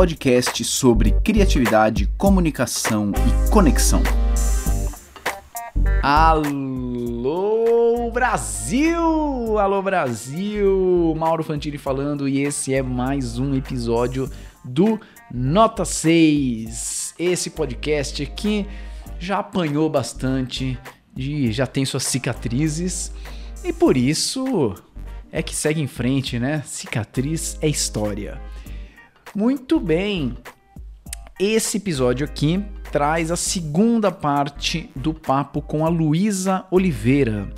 podcast sobre criatividade, comunicação e conexão. Alô Brasil! Alô Brasil! Mauro Fantini falando e esse é mais um episódio do Nota 6. Esse podcast que já apanhou bastante já tem suas cicatrizes e por isso é que segue em frente, né? Cicatriz é história. Muito bem. Esse episódio aqui traz a segunda parte do papo com a Luísa Oliveira.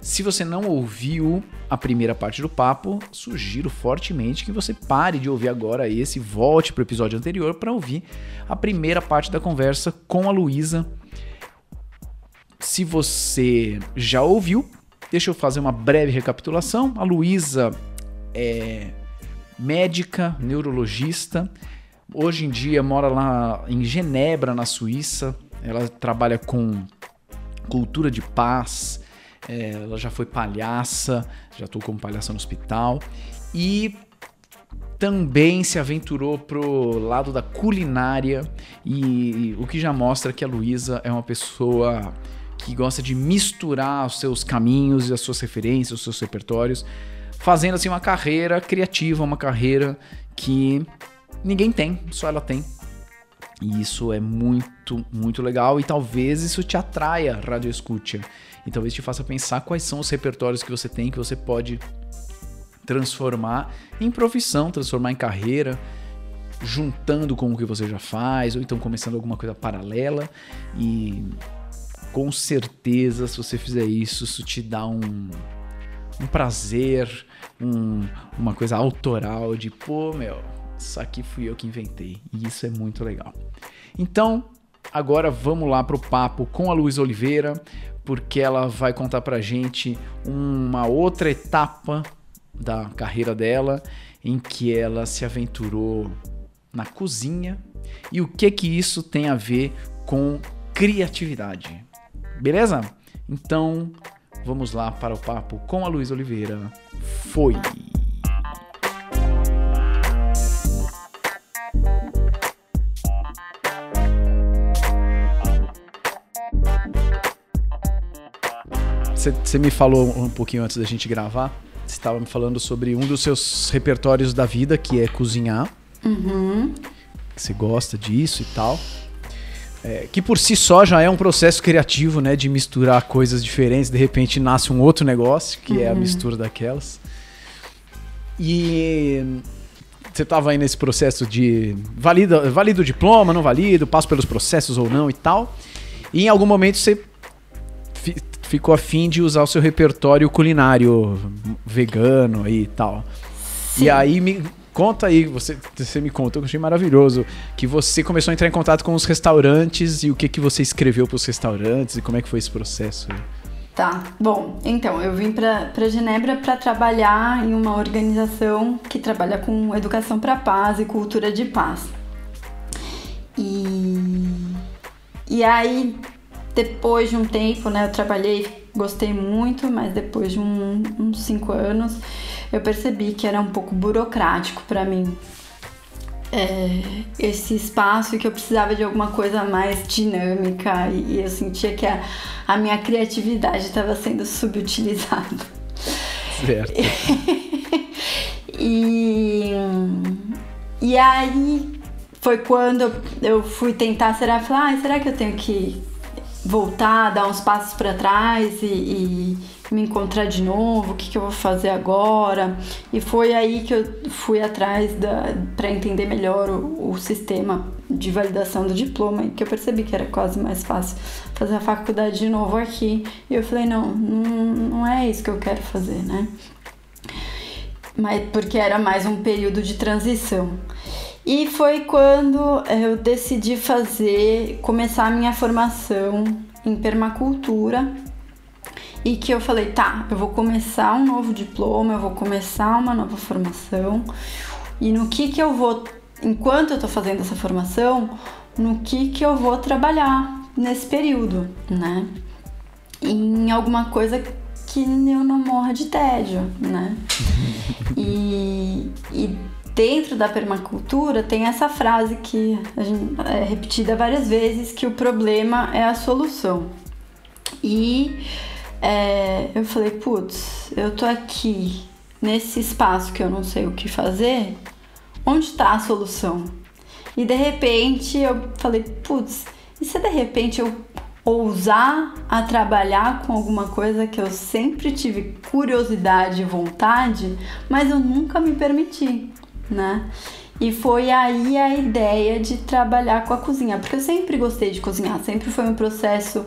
Se você não ouviu a primeira parte do papo, sugiro fortemente que você pare de ouvir agora esse, volte para o episódio anterior para ouvir a primeira parte da conversa com a Luísa. Se você já ouviu, deixa eu fazer uma breve recapitulação. A Luísa é médica, neurologista, Hoje em dia mora lá em Genebra, na Suíça. Ela trabalha com cultura de paz. É, ela já foi palhaça, já estou como palhaça no hospital. E também se aventurou pro lado da culinária e, e o que já mostra que a Luísa é uma pessoa que gosta de misturar os seus caminhos e as suas referências, os seus repertórios, fazendo assim uma carreira criativa, uma carreira que ninguém tem, só ela tem. E isso é muito, muito legal e talvez isso te atraia, Radio Escucha. E talvez te faça pensar quais são os repertórios que você tem que você pode transformar em profissão, transformar em carreira, juntando com o que você já faz, ou então começando alguma coisa paralela. E com certeza, se você fizer isso, isso te dá um, um prazer, um, uma coisa autoral de, pô, meu, isso aqui fui eu que inventei. E isso é muito legal. Então, agora vamos lá pro papo com a Luiz Oliveira, porque ela vai contar pra gente uma outra etapa da carreira dela em que ela se aventurou na cozinha e o que que isso tem a ver com criatividade. Beleza? Então, vamos lá para o papo com a Luiz Oliveira. Foi. Você me falou um pouquinho antes da gente gravar. Você estava me falando sobre um dos seus repertórios da vida, que é cozinhar. Uhum. Você gosta disso e tal. É, que por si só já é um processo criativo, né? De misturar coisas diferentes. De repente nasce um outro negócio, que uhum. é a uhum. mistura daquelas. E você estava aí nesse processo de valida, valida o diploma, não valido, passo pelos processos ou não e tal. E em algum momento você ficou afim de usar o seu repertório culinário vegano e tal. Sim. E aí me conta aí, você, você me contou, eu achei maravilhoso, que você começou a entrar em contato com os restaurantes e o que, que você escreveu para os restaurantes e como é que foi esse processo. Tá, bom, então eu vim para Genebra para trabalhar em uma organização que trabalha com educação para paz e cultura de paz. E, e aí depois de um tempo, né, eu trabalhei, gostei muito, mas depois de um, uns cinco anos eu percebi que era um pouco burocrático para mim é, esse espaço e que eu precisava de alguma coisa mais dinâmica e, eu sentia que a, a minha criatividade estava sendo subutilizada. Certo. e, e aí foi quando eu fui tentar, será, falar, ah, será que eu tenho que voltar, dar uns passos para trás e, e, me encontrar de novo, o que, que eu vou fazer agora. E foi aí que eu fui atrás para entender melhor o, o, sistema de validação do diploma e que eu percebi que era quase mais fácil fazer a faculdade de novo aqui. E eu falei, não, não, não é isso que eu quero fazer, né? Mas porque era mais um período de transição. E foi quando eu decidi fazer, começar a minha formação em permacultura. E que eu falei, tá, eu vou começar um novo diploma, eu vou começar uma nova formação. E no que que eu vou, enquanto eu tô fazendo essa formação, no que que eu vou trabalhar nesse período, né? Em alguma coisa que eu não morra de tédio, né? e, e dentro da permacultura tem essa frase que é repetida várias vezes que o problema é a solução. E é, eu falei, putz, eu tô aqui nesse espaço que eu não sei o que fazer, onde está a solução? E de repente eu falei, putz, e se de repente eu ousar a trabalhar com alguma coisa que eu sempre tive curiosidade e vontade, mas eu nunca me permiti, né? E foi aí a ideia de trabalhar com a cozinha, porque eu sempre gostei de cozinhar, sempre foi um processo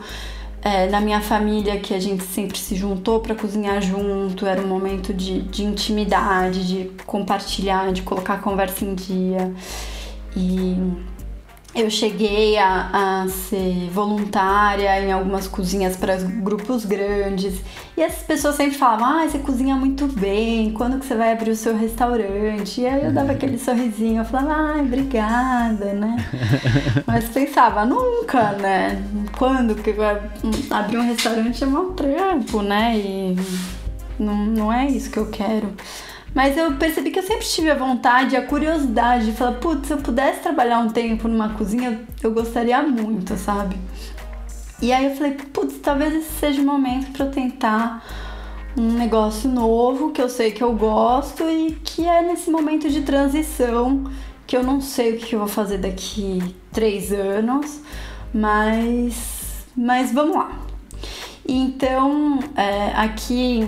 é, na minha família que a gente sempre se juntou para cozinhar junto, era um momento de, de intimidade, de compartilhar, de colocar a conversa em dia. E eu cheguei a, a, ser voluntária em algumas cozinhas para grupos grandes e essas pessoas sempre falavam: Ah, você cozinha muito bem, quando que você vai abrir o seu restaurante? E aí eu dava aquele sorrisinho, eu falava: Ai, obrigada, né? Mas pensava: Nunca, né? Quando que vai abrir um restaurante é um trampo, né? E não, não é isso que eu quero. Mas eu percebi que eu sempre tive a vontade, a curiosidade de falar, putz, se eu pudesse trabalhar um tempo numa cozinha, eu gostaria muito, sabe? E aí eu falei, putz, talvez esse seja o momento para eu tentar um negócio novo que eu sei que eu gosto e que é nesse momento de transição que eu não sei o que eu vou fazer daqui três anos, mas, mas vamos lá. Então, é, aqui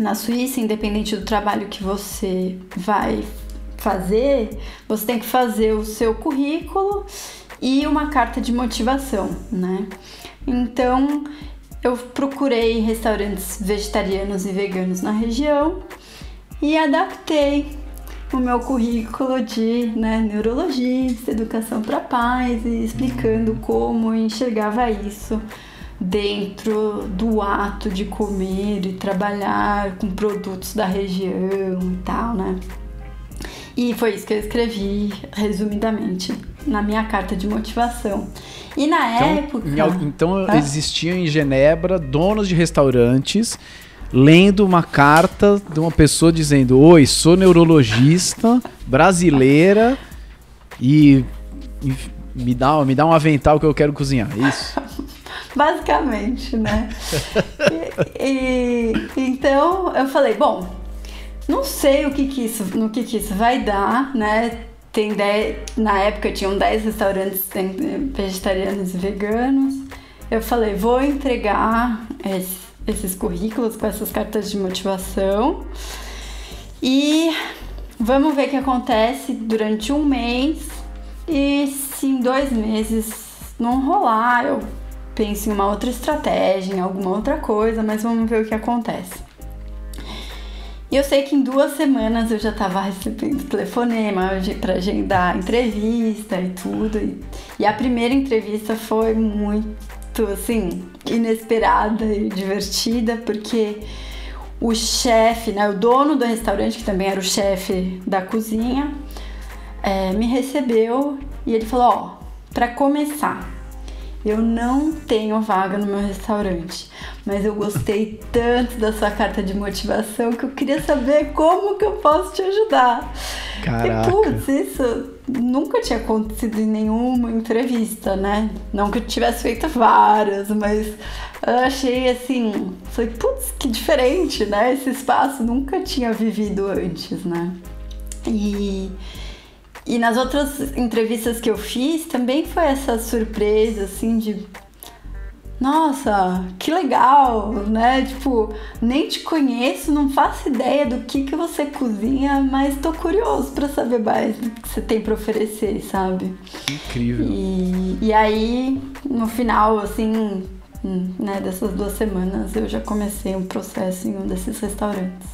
na Suíça, independente do trabalho que você vai fazer, você tem que fazer o seu currículo e uma carta de motivação, né? Então, eu procurei restaurantes vegetarianos e veganos na região e adaptei o meu currículo de né, neurologista, educação para paz e explicando como eu enxergava isso dentro do ato de comer e trabalhar com produtos da região e tal, né? E foi isso que eu escrevi, resumidamente, na minha carta de motivação. E na então, época. Em, então existiam em Genebra donos de restaurantes lendo uma carta de uma pessoa dizendo: Oi, sou neurologista brasileira e, e me, dá, me dá um avental que eu quero cozinhar. Isso. Basicamente, né? e, e, então eu falei, bom, não sei o que, que isso, no que, que isso vai dar, né? Tem dez, na época tinham 10 restaurantes vegetarianos e veganos. Eu falei, vou entregar esse, esses currículos com essas cartas de motivação e vamos ver o que acontece durante um mês. E se em dois meses não rolar, eu pense em uma outra estratégia, em alguma outra coisa, mas vamos ver o que acontece. E eu sei que em duas semanas eu já estava recebendo telefonema para agendar entrevista e tudo. E, a primeira entrevista foi muito, assim, inesperada e divertida, porque o chefe, né, o dono do restaurante, que também era o chefe da cozinha, é, me recebeu e ele falou: Ó, para começar, eu não tenho vaga no meu restaurante, mas eu gostei tanto da sua carta de motivação que eu queria saber como que eu posso te ajudar. Caraca. E, putz, isso nunca tinha acontecido em nenhuma entrevista, né? Não que eu tivesse feito várias, mas eu achei assim, falei, putz, que diferente, né? Esse espaço nunca tinha vivido antes, né? E e nas outras entrevistas que eu fiz também foi essa surpresa, assim, de. Nossa, que legal, né? Tipo, nem te conheço, não faço ideia do que, que você cozinha, mas tô curioso para saber mais do que você tem para oferecer, sabe? Incrível. E, e aí, no final, assim, né, dessas duas semanas, eu já comecei um processo em um desses restaurantes.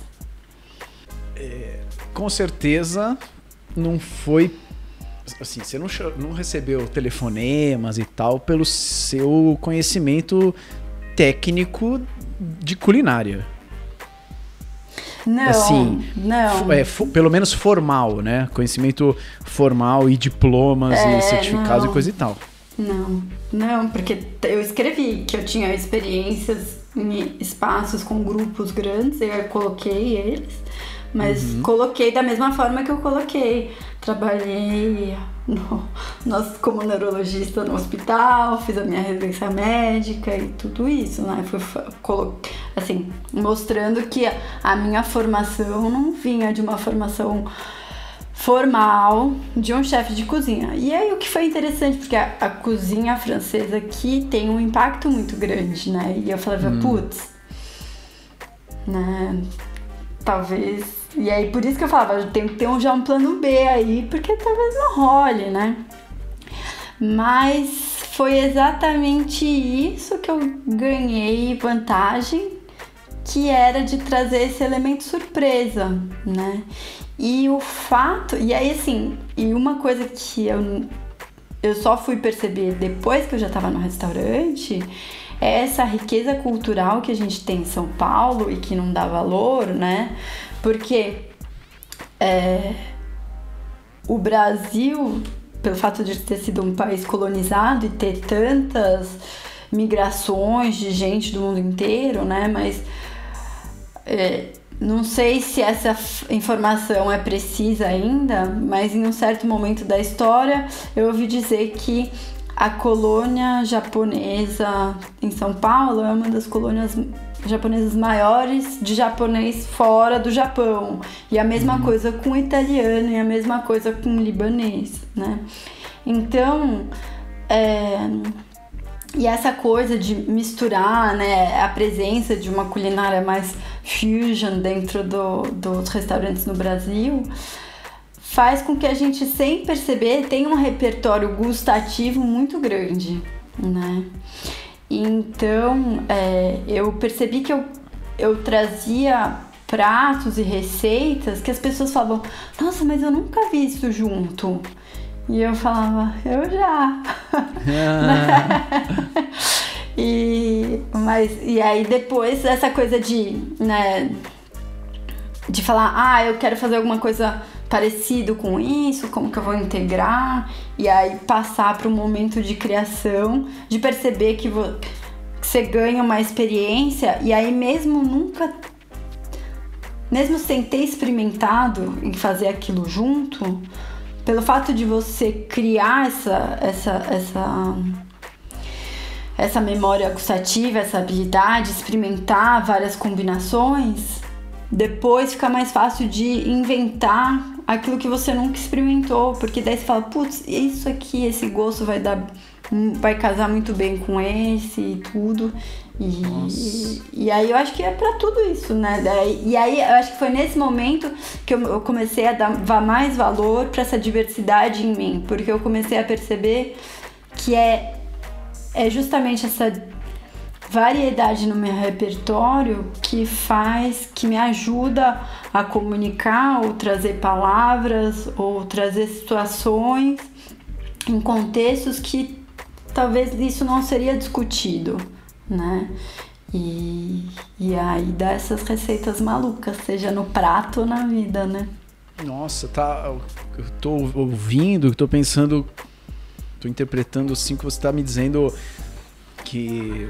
É, com certeza não foi assim, você não, não recebeu telefonemas e tal pelo seu conhecimento técnico de culinária. Não, assim, não. É, pelo menos formal, né? Conhecimento formal e diplomas É, e certificados e coisa e tal. Não, não, porque eu escrevi que eu tinha experiências em espaços com grupos grandes, eu coloquei eles, mas coloquei da mesma forma que eu coloquei. Trabalhei no, nós, como neurologista no hospital, fiz a minha residência médica e tudo isso, né? Colo- assim, mostrando que a, minha formação não vinha de uma formação formal de um chefe de cozinha. E aí o que foi interessante, porque a, a cozinha francesa aqui tem um impacto muito grande, né? E eu falava, putz, né? Talvez. E aí por isso que eu falava, tenho que ter um, já um plano B aí, porque talvez não role, né? Mas foi exatamente isso que eu ganhei vantagem, que era de trazer esse elemento surpresa, né? E o fato, e aí assim, e uma coisa que eu, eu só fui perceber depois que eu já estava no restaurante é essa riqueza cultural que a gente tem em São Paulo e que não dá valor, né? Porque é, o Brasil, pelo fato de ter sido um país colonizado e ter tantas migrações de gente do mundo inteiro, né? Mas é, não sei se essa informação é precisa ainda, mas em um certo momento da história eu ouvi dizer que a colônia japonesa em São Paulo é uma das colônias japonesas maiores de japonês fora do Japão. E a mesma coisa com o italiano e a mesma coisa com o libanês, né? Então, é, e essa coisa de misturar né, a presença de uma culinária mais fusion dentro do, dos restaurantes no Brasil faz com que a gente, sem perceber, tenha um repertório gustativo muito grande, né? Então, é, eu percebi que eu, eu trazia pratos e receitas que as pessoas falavam, nossa, mas eu nunca vi isso junto. E eu falava, eu já. e, mas, e aí depois essa coisa de, né, de falar, ah, eu quero fazer alguma coisa parecido com isso, como que eu vou integrar, e aí passar para um momento de criação, de perceber que, vo- que você ganha uma experiência, e aí mesmo nunca, mesmo sem ter experimentado em fazer aquilo junto, pelo fato de você criar essa, essa, essa, essa memória gustativa, essa habilidade, experimentar várias combinações, depois fica mais fácil de inventar aquilo que você nunca experimentou, porque daí você fala, putz, isso aqui, esse gosto vai dar, vai casar muito bem com esse e tudo. E, e aí eu acho que é pra tudo isso, né? E aí eu acho que foi nesse momento que eu, comecei a dar mais valor pra essa diversidade em mim, porque eu comecei a perceber que é, é justamente essa variedade no meu repertório que faz, que me ajuda a comunicar ou trazer palavras ou trazer situações em contextos que talvez isso não seria discutido, né? E, e aí dá essas receitas malucas, seja no prato ou na vida, né? Nossa, tá. Eu tô ouvindo, tô pensando, tô interpretando assim que você tá me dizendo que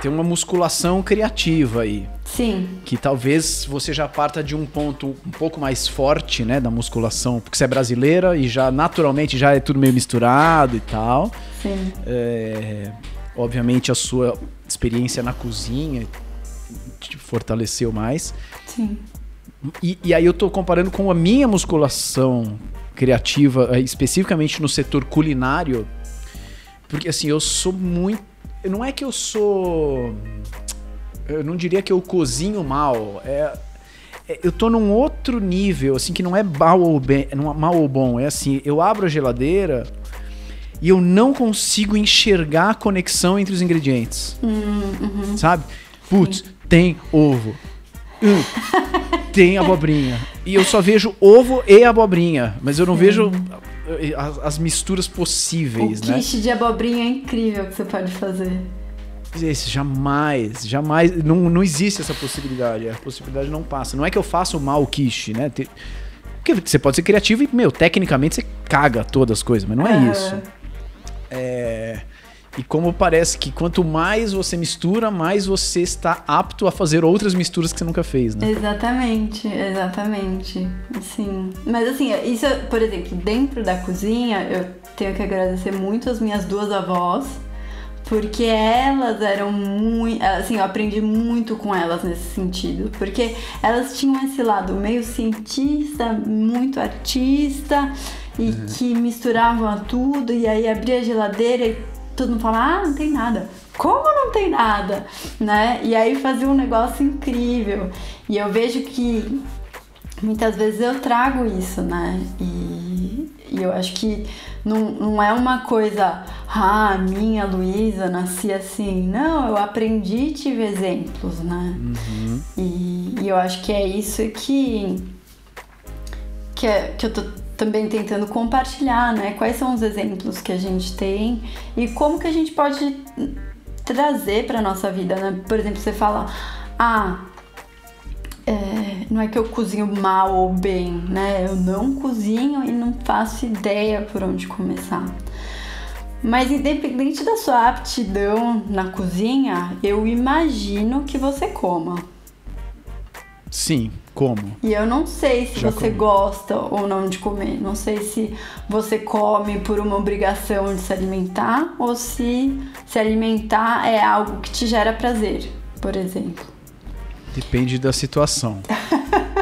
tem uma musculação criativa aí. Sim, Que talvez você já parta de um ponto um pouco mais forte, né, da musculação, porque você é brasileira e já naturalmente já é tudo meio misturado e tal. sim. É, obviamente a sua experiência na cozinha te fortaleceu mais. Sim. E, e aí eu tô comparando com a minha musculação criativa, eh, especificamente no setor culinário, porque assim, eu sou muito. Não é que eu sou. Eu não diria que eu cozinho mal. É, é- eu tô num outro nível, assim, que não é mal ou, bem, não é mal ou bom. É assim, eu abro a geladeira e eu não consigo enxergar a conexão entre os ingredientes. Sabe? Putz, tem ovo. Hum, tem abobrinha. E eu só vejo ovo e abobrinha. Mas eu não vejo eh, as, as misturas O possíveis, né? quiche de abobrinha é incrível que você pode fazer. Esse, jamais, jamais. Não, não existe essa possibilidade. A possibilidade não passa. Não é que eu faço mal o quiche, né? Porque você pode ser criativo e, meu, tecnicamente você caga todas as coisas, mas não é uhum. isso. É. E como parece que quanto mais você mistura, mais você está apto a fazer outras misturas que você nunca fez, né? Exatamente, exatamente. Assim, mas assim, isso, por exemplo, dentro da cozinha, eu tenho que agradecer muito as minhas duas avós, porque elas eram muito, assim, eu aprendi muito com elas nesse sentido, porque elas tinham esse lado meio cientista, muito artista e uhum. que misturavam tudo e aí abria a geladeira e todo mundo fala, ah, não tem nada. Como não tem nada? Né? E aí fazia um negócio incrível. E eu vejo que muitas vezes eu trago isso, né? E, e eu acho que não, não é uma coisa, ah, minha Luísa nasci assim. Não, eu aprendi e tive exemplos, né? Uhum. E, e eu acho que é isso que, que, é, que eu tô também tentando compartilhar, né? Quais são os exemplos que a gente tem e como que a gente pode trazer para nossa vida, né? Por exemplo, você fala, ah, é, não é que eu cozinho mal ou bem, né? Eu não cozinho e não faço ideia por onde começar. Mas independente da sua aptidão na cozinha, eu imagino que você coma. Sim, como? E eu não sei se Já você comi. gosta ou não de comer. Não sei se você come por uma obrigação de se alimentar ou se se alimentar é algo que te gera prazer, por exemplo. Depende da situação.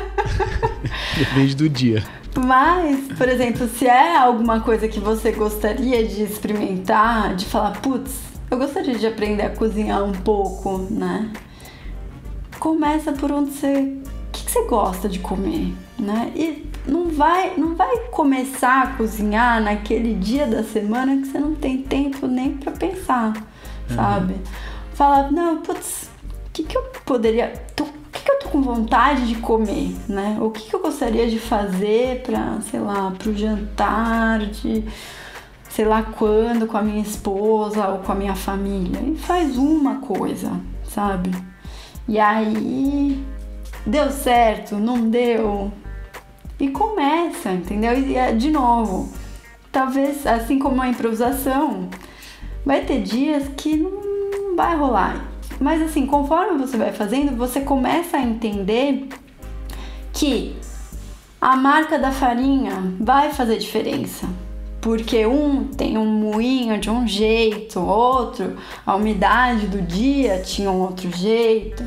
Depende do dia. Mas, por exemplo, se é alguma coisa que você gostaria de experimentar, de falar, putz, eu gostaria de aprender a cozinhar um pouco, né? começa por onde você. Você gosta de comer, né? E não vai, não vai começar a cozinhar naquele dia da semana que você não tem tempo nem para pensar, uhum. sabe? Fala, não, putz, o que, que eu poderia. o que, que eu tô com vontade de comer, né? O que, que eu gostaria de fazer para, sei lá, pro jantar, de sei lá quando com a minha esposa ou com a minha família. E faz uma coisa, sabe? E aí deu certo, não deu. E começa, entendeu? E é, de novo, talvez assim como a improvisação, vai ter dias que não vai rolar. Mas assim, conforme você vai fazendo, você começa a entender que a marca da farinha vai fazer diferença porque um tem um moinho de um jeito, outro, a umidade do dia tinha um outro jeito.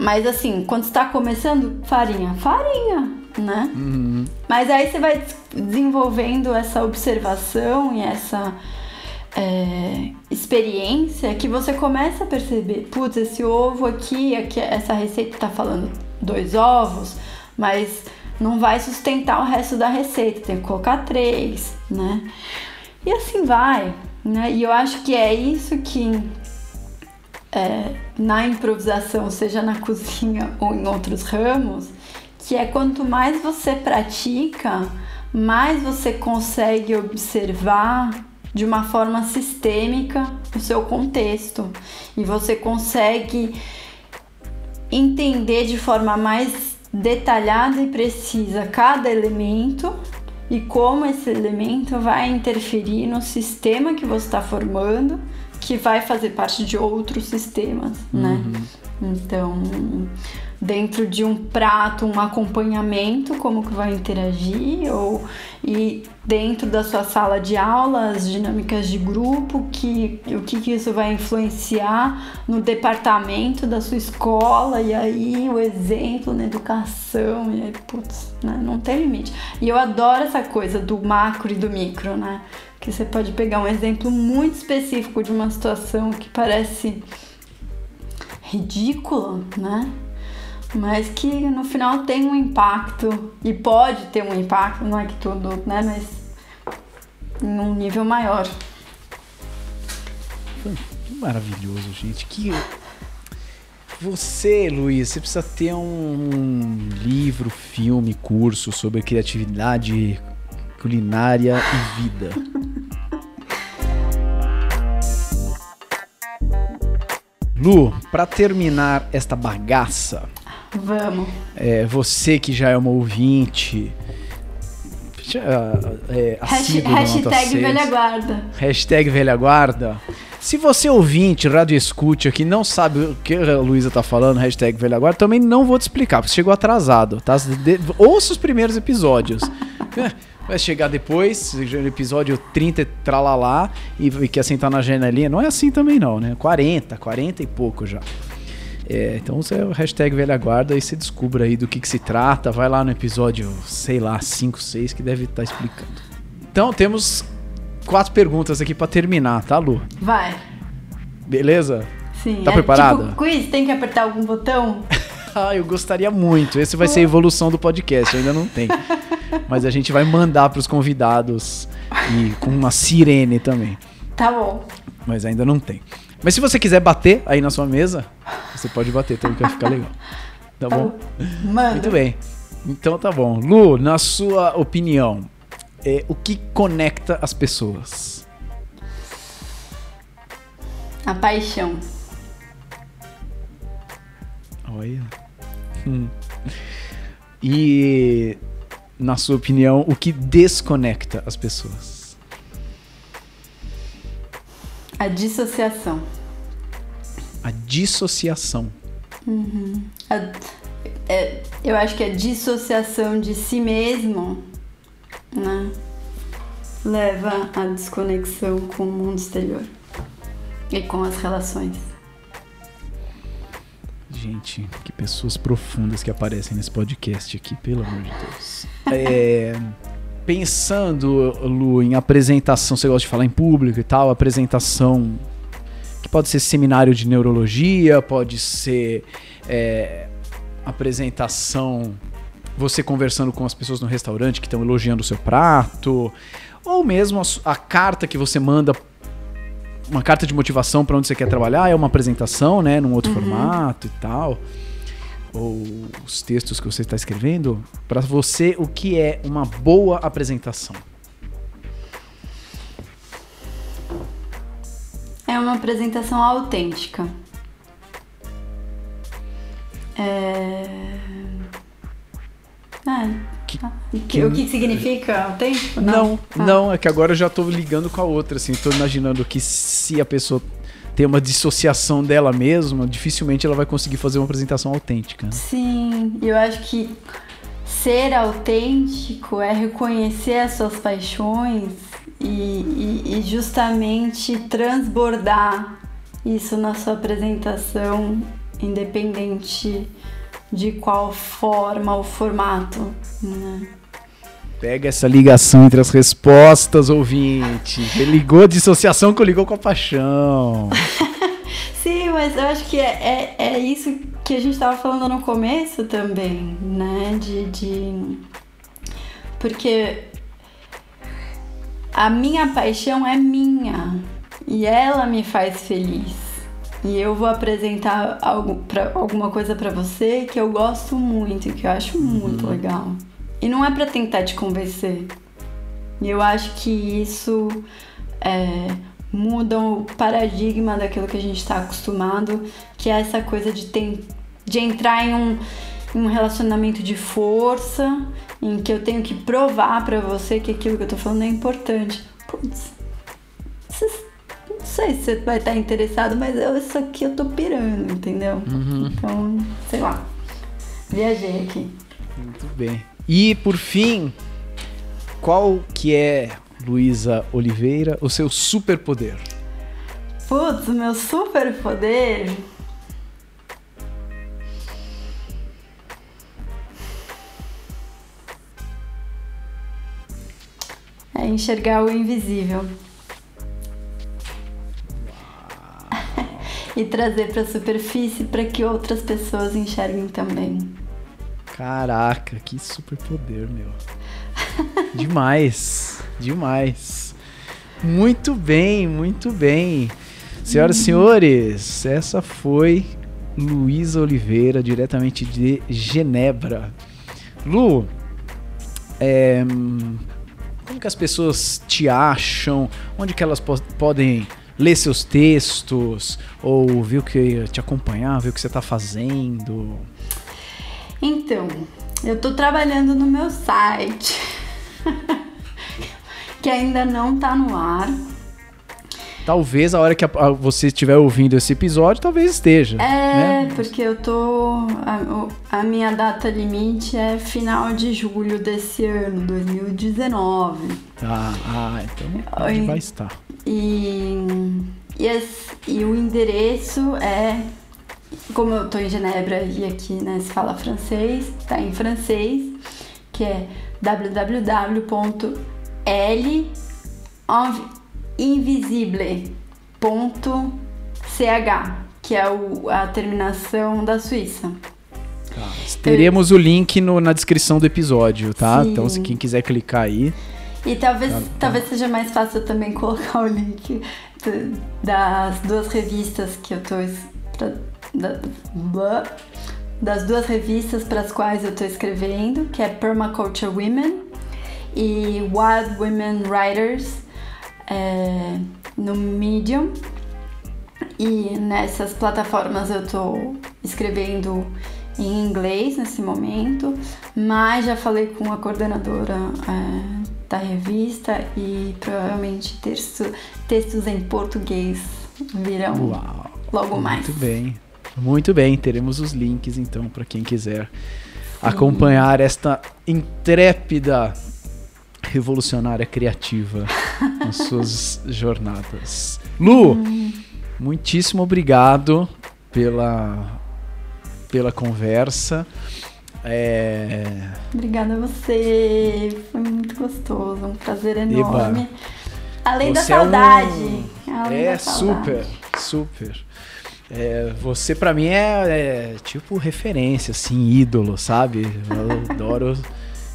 Mas assim, quando está começando, farinha, farinha, né? Uhum. Mas aí você vai desenvolvendo essa observação e essa é, experiência que você começa a perceber, putz, esse ovo aqui, aqui essa receita tá falando dois ovos, mas não vai sustentar o resto da receita, tem que colocar três, né? E assim vai, né? E eu acho que é isso que é, na improvisação, seja na cozinha ou em outros ramos, que é quanto mais você pratica, mais você consegue observar de uma forma sistêmica o seu contexto. E você consegue entender de forma mais detalhada e precisa cada elemento e como esse elemento vai interferir no sistema que você está formando, que vai fazer parte de outros sistemas, né? uhum. né? Então, dentro de um prato, um acompanhamento, como que vai interagir, ou e dentro da sua sala de aula, as dinâmicas de grupo, que, o que, que isso vai influenciar no departamento da sua escola, e aí o exemplo na educação, e aí, putz, né? não tem limite. E eu adoro essa coisa do macro e do micro, né? Que você pode pegar um exemplo muito específico de uma situação que parece ridícula, né? Mas que no final tem um impacto e pode ter um impacto, não é que tudo, né? Mas em um nível maior. Maravilhoso, gente. Que você, Luiz, você precisa ter um livro, filme, curso sobre criatividade culinária e vida. Lu, para terminar esta bagaça, Vamos. é, você que já é uma ouvinte, é, assíduo Hashtag 6, velha guarda. hashtag velha guarda. Se você ouvinte, rádio escute aqui, não sabe o que a Luísa tá falando, hashtag velha guarda, também não vou te explicar, porque chegou atrasado, tá? Ouça os primeiros episódios. Vai chegar depois, episódio 30 e tralalá, e, e quer sentar na janelinha. Não é assim também não, né? 40, 40 e pouco já. É, então você o hashtag velha guarda e você descubra aí do que, que se trata. Vai lá no episódio, sei lá, 5, 6, que deve estar explicando. Então temos quatro perguntas aqui pra terminar, tá, Lu? Vai. Beleza? Sim. Tá é preparada? Tipo, quiz, tem que apertar algum botão? Ah, eu gostaria muito. Esse vai ser a evolução do podcast, ainda não tem. Mas a gente vai mandar pros convidados e com uma sirene também. Tá bom. Mas ainda não tem. Mas se você quiser bater aí na sua mesa, você pode bater também, que vai ficar legal. Tá bom? Manda. Muito bem. Então tá bom. Lu, na sua opinião, é, o que conecta as pessoas? A paixão. Olha. Hum. E, na sua opinião, o que desconecta as pessoas? A dissociação. A dissociação. A- é, eu acho que a dissociação de si mesmo, né, leva à desconexão com o mundo exterior e com as relações. Gente, que pessoas profundas que aparecem nesse podcast aqui, pelo amor de Deus. É, pensando, Lu, em apresentação, você gosta de falar em público e tal, apresentação que pode ser seminário de neurologia, pode ser é, apresentação, você conversando com as pessoas no restaurante que estão elogiando o seu prato, ou mesmo a, a carta que você manda uma carta de motivação para onde você quer trabalhar, é uma apresentação, né, num outro formato e tal. Ou os textos que você está escrevendo, para você o que é uma boa apresentação? É uma apresentação autêntica. É... Que- ah, que- O que significa autêntico? Não, Ah. não, é que agora eu já tô ligando com a outra, assim, tô imaginando que se a pessoa tem uma dissociação dela mesma, dificilmente ela vai conseguir fazer uma apresentação autêntica. né? Sim, eu acho que ser autêntico é reconhecer as suas paixões e, e- e justamente transbordar isso na sua apresentação, independente de qual forma ou formato. Né? Pega essa ligação entre as respostas, ouvinte. Ele ligou a dissociação que ligou com a paixão. Sim, mas eu acho que é, é, é isso que a gente estava falando no começo também, né? De, de. Porque a minha paixão é minha e ela me faz feliz. E eu vou apresentar algo pra, alguma coisa pra você que eu gosto muito e que eu acho muito legal. E não é pra tentar te convencer. E eu acho que isso é, muda o paradigma daquilo que a gente está acostumado, que é essa coisa de, tem, de entrar em um, em um relacionamento de força, em que eu tenho que provar pra você que aquilo que eu tô falando é importante. Putz, cês- não sei se você vai estar interessado, mas eu, isso aqui eu tô pirando, entendeu? Então, sei lá. Viajei aqui. Muito bem. E por fim, qual que é, Luísa Oliveira, o seu superpoder? Putz, meu super poder. É enxergar o invisível. e trazer para a superfície para que outras pessoas enxerguem também. Caraca, que superpoder, meu. demais, demais. Muito bem, muito bem. Senhoras e senhores, essa foi Luísa Oliveira, diretamente de Genebra. Lu, é, hum, como que as pessoas te acham? Onde que elas po- podem ler seus textos ou ver o que te acompanhar, ver o que você está fazendo? Então, eu tô trabalhando no meu site, que ainda não tá no ar. Talvez a hora que a, a, você estiver ouvindo esse episódio, talvez esteja. É, né? porque eu tô. A, a, minha data limite é final de julho desse ano, 2019. Ah, ah então onde vai estar. E, e, esse, e o endereço é como eu tô em Genebra e aqui né, se fala francês, tá em francês, que é www.linvisible.ch, que é o, a terminação da Suíça. Tá. Teremos eu... o link no, na descrição do episódio, tá? Sim. Então, se quem quiser clicar aí. E talvez, tá, tá. talvez seja mais fácil também colocar o link das duas revistas que eu tô das duas revistas para as quais eu estou escrevendo, que é Permaculture Women e Wild Women Writers é, no Medium. E nessas plataformas eu estou escrevendo em inglês nesse momento, mas já falei com a coordenadora é, da revista e provavelmente texto, textos em português virão Uau, logo mais. Muito bem. Muito bem, teremos os links então para quem quiser acompanhar esta intrépida revolucionária criativa nas suas jornadas. Lu, hum. muitíssimo obrigado pela pela conversa. É... Obrigada a você, foi muito gostoso, um prazer enorme. Eba. Além da saudade. É, um... É da saudade. super, super. É, você para mim é, é, tipo referência, assim, ídolo, sabe? Eu adoro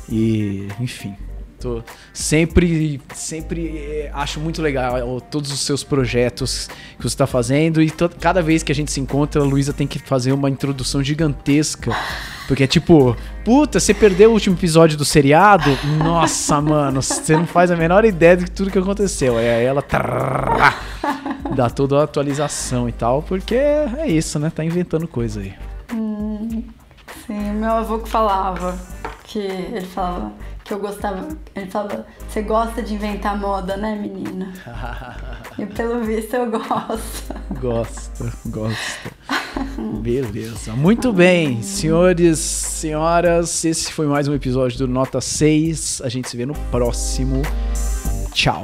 e, enfim, tô sempre, sempre é, acho muito legal todos os seus projetos que você está fazendo e cada vez que a gente se encontra, a Luísa tem que fazer uma introdução gigantesca, porque é tipo, puta, você perdeu o último episódio do seriado? Nossa, mano, você não faz a menor ideia de tudo que aconteceu. Aí ela trrr, dá toda a atualização e tal, porque é isso, né? Tá inventando coisa aí. Hum, sim, meu avô que falava, que ele falava que eu gostava, ele falava, você gosta de inventar moda, né, menina? e pelo visto eu gosto. Gosta, gosta. Beleza. Muito bem, senhores, senhoras, esse foi mais um episódio do Nota 6. A gente se vê no próximo. Tchau.